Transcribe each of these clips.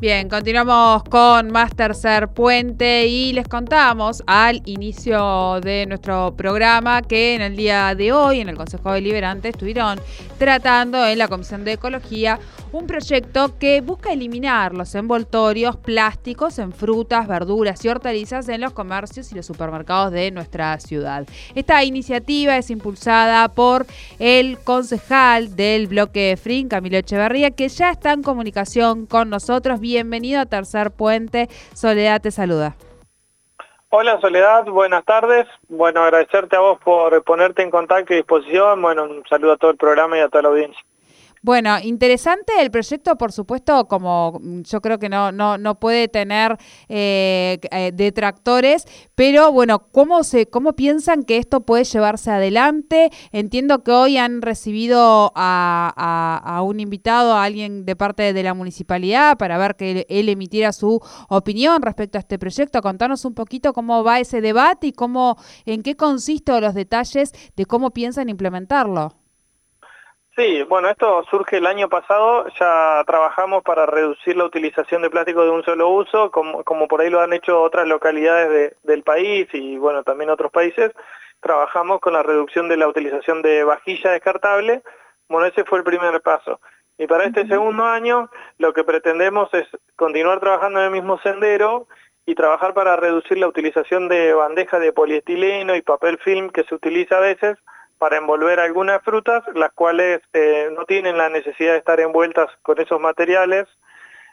Bien, continuamos con más tercer puente y les contamos al inicio de nuestro programa que en el día de hoy en el Consejo Deliberante estuvieron tratando en la Comisión de Ecología un proyecto que busca eliminar los envoltorios plásticos en frutas, verduras y hortalizas en los comercios y los supermercados de nuestra ciudad. Esta iniciativa es impulsada por el concejal del bloque FRIN, Camilo Echeverría, que ya está en comunicación con nosotros. Bienvenido a Tercer Puente. Soledad te saluda. Hola Soledad, buenas tardes. Bueno, agradecerte a vos por ponerte en contacto y disposición. Bueno, un saludo a todo el programa y a toda la audiencia. Bueno, interesante el proyecto, por supuesto, como yo creo que no, no, no puede tener eh, eh, detractores, pero bueno, ¿cómo, se, ¿cómo piensan que esto puede llevarse adelante? Entiendo que hoy han recibido a, a, un invitado, a alguien de parte de la municipalidad, para ver que él emitiera su opinión respecto a este proyecto. Contanos un poquito cómo va ese debate y cómo, en qué consiste los detalles de cómo piensan implementarlo. Sí, bueno, esto surge el año pasado, ya trabajamos para reducir la utilización de plástico de un solo uso, como, por ahí lo han hecho otras localidades del país y bueno, también otros países, trabajamos con la reducción de la utilización de vajilla descartable, bueno, ese fue el primer paso. Y para este segundo año lo que pretendemos es continuar trabajando en el mismo sendero y trabajar para reducir la utilización de bandejas de poliestileno y papel film que se utiliza a veces, para envolver algunas frutas, las cuales eh, no tienen la necesidad de estar envueltas con esos materiales.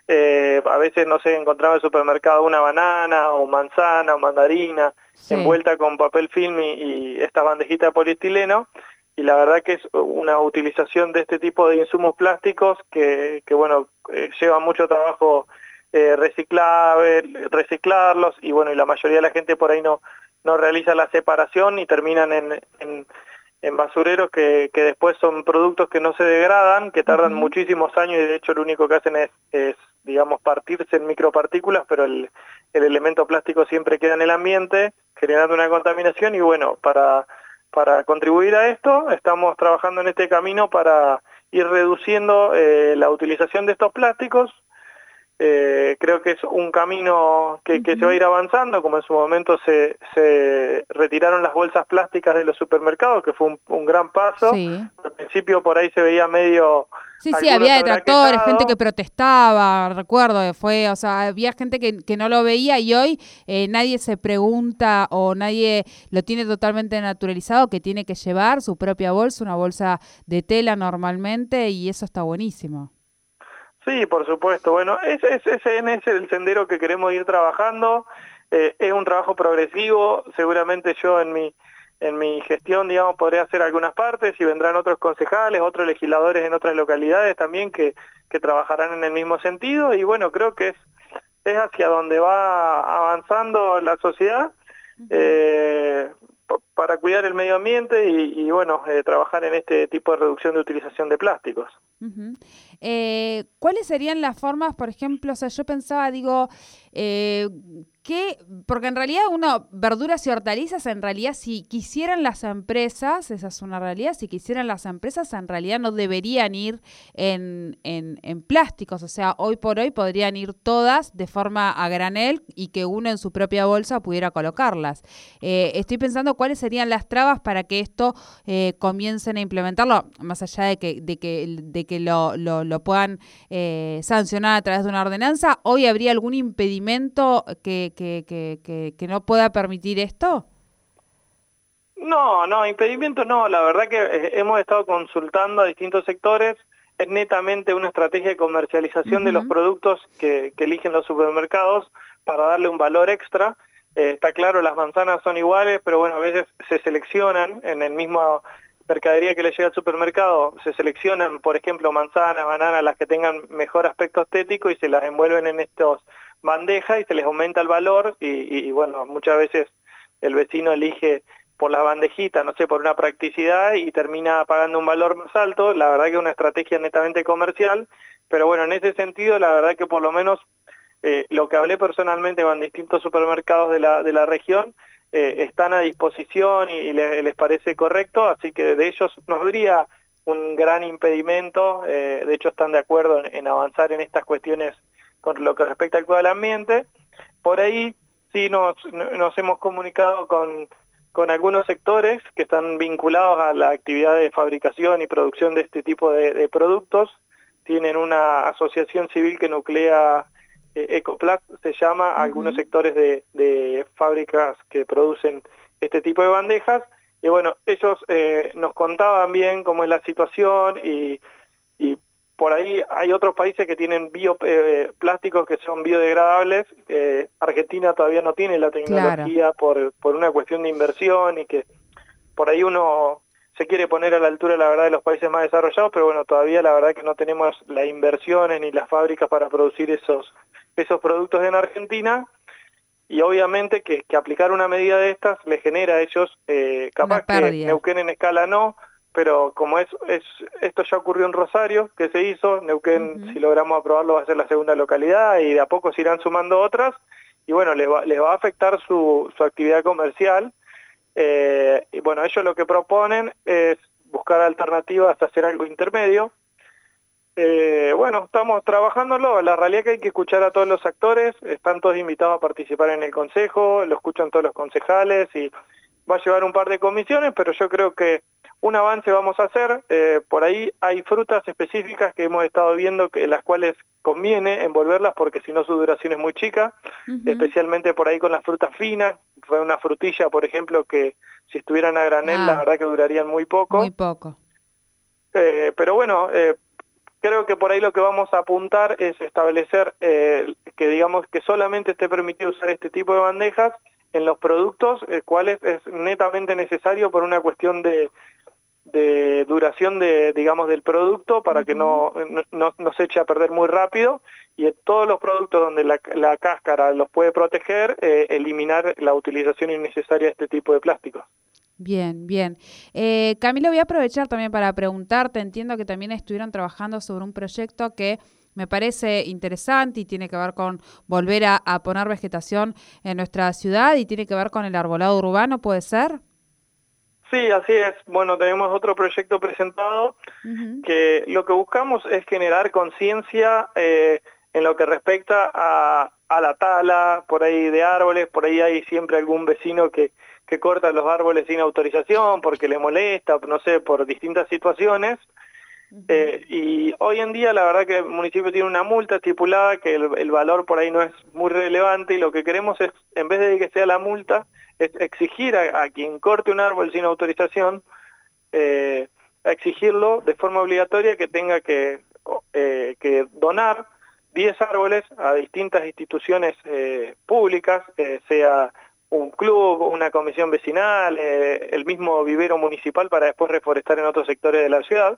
Eh, a veces no se encontraba en el supermercado una banana o manzana o mandarina envuelta con papel film y, esta bandejita de poliestileno. Y la verdad que es una utilización de este tipo de insumos plásticos que, bueno, eh, lleva mucho trabajo reciclar, reciclarlos y bueno, y la mayoría de la gente por ahí no, no realiza la separación y terminan en en basureros que, que, después son productos que no se degradan, que tardan muchísimos años y de hecho lo único que hacen es, es digamos, partirse en micropartículas, pero el, el, elemento plástico siempre queda en el ambiente, generando una contaminación. Y bueno, para, para contribuir a esto estamos trabajando en este camino para ir reduciendo eh, la utilización de estos plásticos, eh, creo que es un camino que, se va a ir avanzando, como en su momento se, se, retiraron las bolsas plásticas de los supermercados, que fue un, gran paso. Al principio por ahí se veía medio... Sí, sí, había detractores, gente que protestaba, recuerdo, fue, o sea, había gente que, que no lo veía y hoy eh, nadie se pregunta o nadie lo tiene totalmente naturalizado que tiene que llevar su propia bolsa, una bolsa de tela normalmente y eso está buenísimo. Sí, por supuesto. Bueno, ese, ese, es el sendero que queremos ir trabajando. Eh, es un trabajo progresivo. Seguramente yo en mi, en mi gestión, digamos, podré hacer algunas partes y vendrán otros concejales, otros legisladores en otras localidades también que, que trabajarán en el mismo sentido. Y bueno, creo que es, es hacia donde va avanzando la sociedad. Eh, para cuidar el medio ambiente y, bueno, eh, trabajar en este tipo de reducción de utilización de plásticos. Eh, ¿Cuáles serían las formas, por ejemplo, o sea, yo pensaba, digo, eh, que, porque en realidad uno, verduras y hortalizas, en realidad si quisieran las empresas, esa es una realidad, si quisieran las empresas en realidad no deberían ir en, en, plásticos, o sea, hoy por hoy podrían ir todas de forma a granel y que uno en su propia bolsa pudiera colocarlas. Eh, estoy pensando cuáles serían las trabas para que esto eh, comiencen a implementarlo, más allá de que, de que, de que lo, lo, puedan eh, sancionar a través de una ordenanza, hoy habría algún impedimento que que, que, no pueda permitir esto? No, no, impedimento no. La verdad que eh, hemos estado consultando a distintos sectores. Es netamente una estrategia de comercialización de los productos que, eligen los supermercados para darle un valor extra. Eh, está claro, las manzanas son iguales, pero bueno, a veces se seleccionan en el mismo mercadería que le llega al supermercado, se seleccionan, por ejemplo, manzanas, bananas, las que tengan mejor aspecto estético y se las envuelven en estos bandeja y se les aumenta el valor y, bueno, muchas veces el vecino elige por la bandejita, no sé, por una practicidad y termina pagando un valor más alto, la verdad que es una estrategia netamente comercial, pero bueno, en ese sentido la verdad que por lo menos eh, lo que hablé personalmente con distintos supermercados de la, de la región, eh, están a disposición y, les, parece correcto, así que de ellos no habría un gran impedimento, eh, de hecho están de acuerdo en avanzar en estas cuestiones con lo que respecta al cuidado del ambiente. Por ahí sí nos, nos hemos comunicado con, con algunos sectores que están vinculados a la actividad de fabricación y producción de este tipo de, productos. Tienen una asociación civil que nuclea eh, Ecoplast, se llama, algunos sectores de, de, fábricas que producen este tipo de bandejas. Y bueno, ellos eh, nos contaban bien cómo es la situación y, y por ahí hay otros países que tienen bioplásticos eh, que son biodegradables. Argentina todavía no tiene la tecnología por, por una cuestión de inversión y que por ahí uno se quiere poner a la altura, la verdad, de los países más desarrollados, pero bueno, todavía la verdad que no tenemos las inversiones ni las fábricas para producir esos, esos productos en Argentina. Y obviamente que, aplicar una medida de estas le genera a ellos, eh, capaz que Neuquén en escala no, pero como es, es esto ya ocurrió en Rosario, que se hizo, Neuquén si logramos aprobarlo va a ser la segunda localidad y de a poco se irán sumando otras. Y bueno, les va, les va a afectar su, su actividad comercial. Eh, y bueno, ellos lo que proponen es buscar alternativas hacer algo intermedio. Eh, bueno, estamos trabajándolo, la realidad es que hay que escuchar a todos los actores, están todos invitados a participar en el consejo, lo escuchan todos los concejales y va a llevar un par de comisiones, pero yo creo que un avance vamos a hacer, eh, por ahí hay frutas específicas que hemos estado viendo que las cuales conviene envolverlas porque si no su duración es muy chica, especialmente por ahí con las frutas finas, fue una frutilla por ejemplo que si estuvieran a granel la ah. verdad que durarían muy poco. Muy poco. Eh, pero bueno, eh, creo que por ahí lo que vamos a apuntar es establecer que digamos que solamente esté permitido usar este tipo de bandejas en los productos, cuales es netamente necesario por una cuestión de de duración de, digamos, del producto para que no, no, no, se eche a perder muy rápido y en todos los productos donde la, la cáscara los puede proteger, eh, eliminar la utilización innecesaria de este tipo de plásticos. Bien, bien. Eh, Camilo, voy a aprovechar también para preguntarte, entiendo que también estuvieron trabajando sobre un proyecto que me parece interesante y tiene que ver con volver a, a poner vegetación en nuestra ciudad y tiene que ver con el arbolado urbano, ¿puede ser? Sí, así es. Bueno, tenemos otro proyecto presentado que lo que buscamos es generar conciencia eh, en lo que respecta a, la tala, por ahí de árboles, por ahí hay siempre algún vecino que, que corta los árboles sin autorización porque le molesta, no sé, por distintas situaciones. Eh, y hoy en día la verdad que el municipio tiene una multa estipulada que el, el, valor por ahí no es muy relevante y lo que queremos es, en vez de que sea la multa, es exigir a, quien corte un árbol sin autorización, eh, exigirlo de forma obligatoria que tenga que, eh, que donar 10 árboles a distintas instituciones eh, públicas, sea un club, una comisión vecinal, el mismo vivero municipal para después reforestar en otros sectores de la ciudad,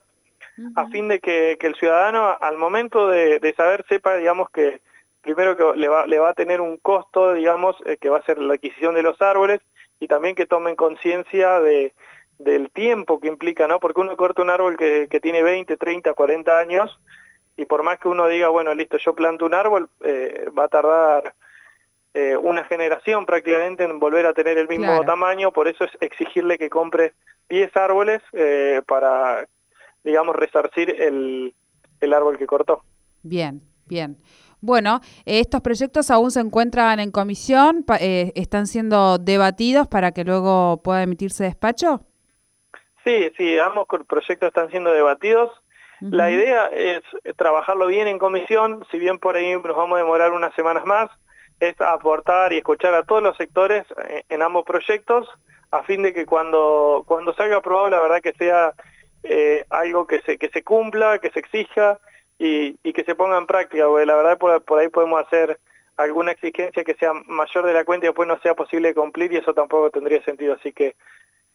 a fin de que, el ciudadano al momento de, de saber sepa, digamos, que primero que le va, le va a tener un costo, digamos, eh, que va a ser la adquisición de los árboles y también que tomen conciencia de, del tiempo que implica, ¿no? Porque uno corta un árbol que, que, tiene 20, 30, 40 años y por más que uno diga, bueno, listo, yo planto un árbol, eh, va a tardar eh, una generación prácticamente en volver a tener el mismo tamaño, por eso es exigirle que compre 10 árboles para, digamos, resarcir el, el árbol que cortó. Bien, bien. Bueno, estos proyectos aún se encuentran en comisión, eh, están siendo debatidos para que luego pueda emitirse despacho. Sí, sí, ambos proyectos están siendo debatidos. La idea es trabajarlo bien en comisión, si bien por ahí nos vamos a demorar unas semanas más, es aportar y escuchar a todos los sectores eh, en, ambos proyectos, a fin de que cuando, cuando salga aprobado la verdad que sea eh, algo que se, que se cumpla, que se exija, y, que se ponga en práctica, porque la verdad por, por, ahí podemos hacer alguna exigencia que sea mayor de la cuenta y después no sea posible cumplir y eso tampoco tendría sentido. Así que,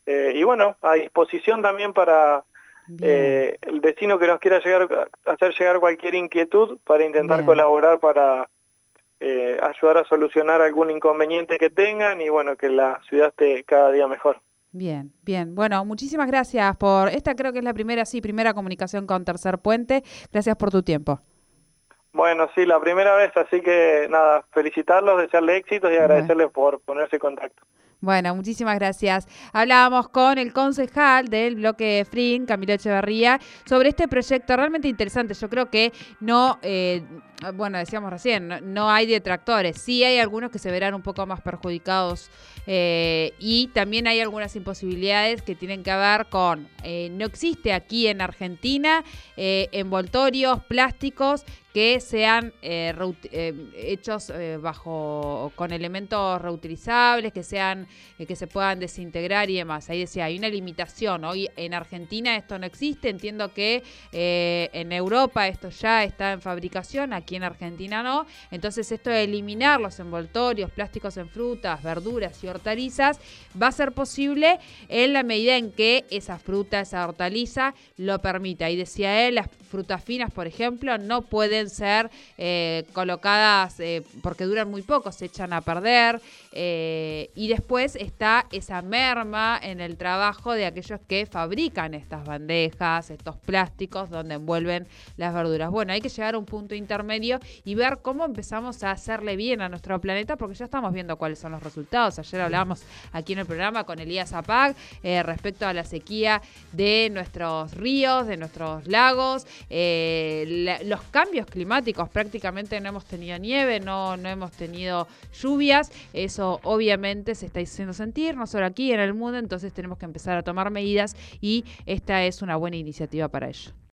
eh, y bueno, a disposición también para eh, el vecino que nos quiera llegar hacer llegar cualquier inquietud para intentar colaborar para eh, ayudar a solucionar algún inconveniente que tengan y bueno, que la ciudad esté cada día mejor. Bien, bien. Bueno, muchísimas gracias por esta, creo que es la primera, sí, primera comunicación con Tercer Puente. Gracias por tu tiempo. Bueno, sí, la primera vez, así que nada, felicitarlos, desearles éxitos y agradecerles por ponerse en contacto. Bueno, muchísimas gracias. Hablábamos con el concejal del bloque FRIN, Camilo Echeverría, sobre este proyecto realmente interesante. Yo creo que no, eh, bueno, decíamos recién, no, hay detractores. Sí hay algunos que se verán un poco más perjudicados eh, y también hay algunas imposibilidades que tienen que ver con, eh, no existe aquí en Argentina envoltorios plásticos que sean eh, eh, hechos eh, bajo con elementos reutilizables, que sean que se puedan desintegrar y demás. Ahí decía, hay una limitación. Hoy en Argentina esto no existe. Entiendo que en Europa esto ya está en fabricación, aquí en Argentina no. Entonces esto de eliminar los envoltorios, plásticos en frutas, verduras y hortalizas va a ser posible en la medida en que esa fruta, esa hortaliza lo permita. Ahí decía él, las frutas finas, por ejemplo, no pueden ser eh, colocadas eh, porque duran muy poco, se echan a perder. Eh, y después está esa merma en el trabajo de aquellos que fabrican estas bandejas, estos plásticos donde envuelven las verduras. Bueno, hay que llegar a un punto intermedio y ver cómo empezamos a hacerle bien a nuestro planeta, porque ya estamos viendo cuáles son los resultados. Ayer hablábamos aquí en el programa con Elías Apag respecto a la sequía de nuestros ríos, de nuestros lagos, los cambios climáticos. Prácticamente no hemos tenido nieve, no, no hemos tenido lluvias. Eso obviamente se está haciendo sentir, no solo aquí, en el mundo. Entonces tenemos que empezar a tomar medidas y esta es una buena iniciativa para ello.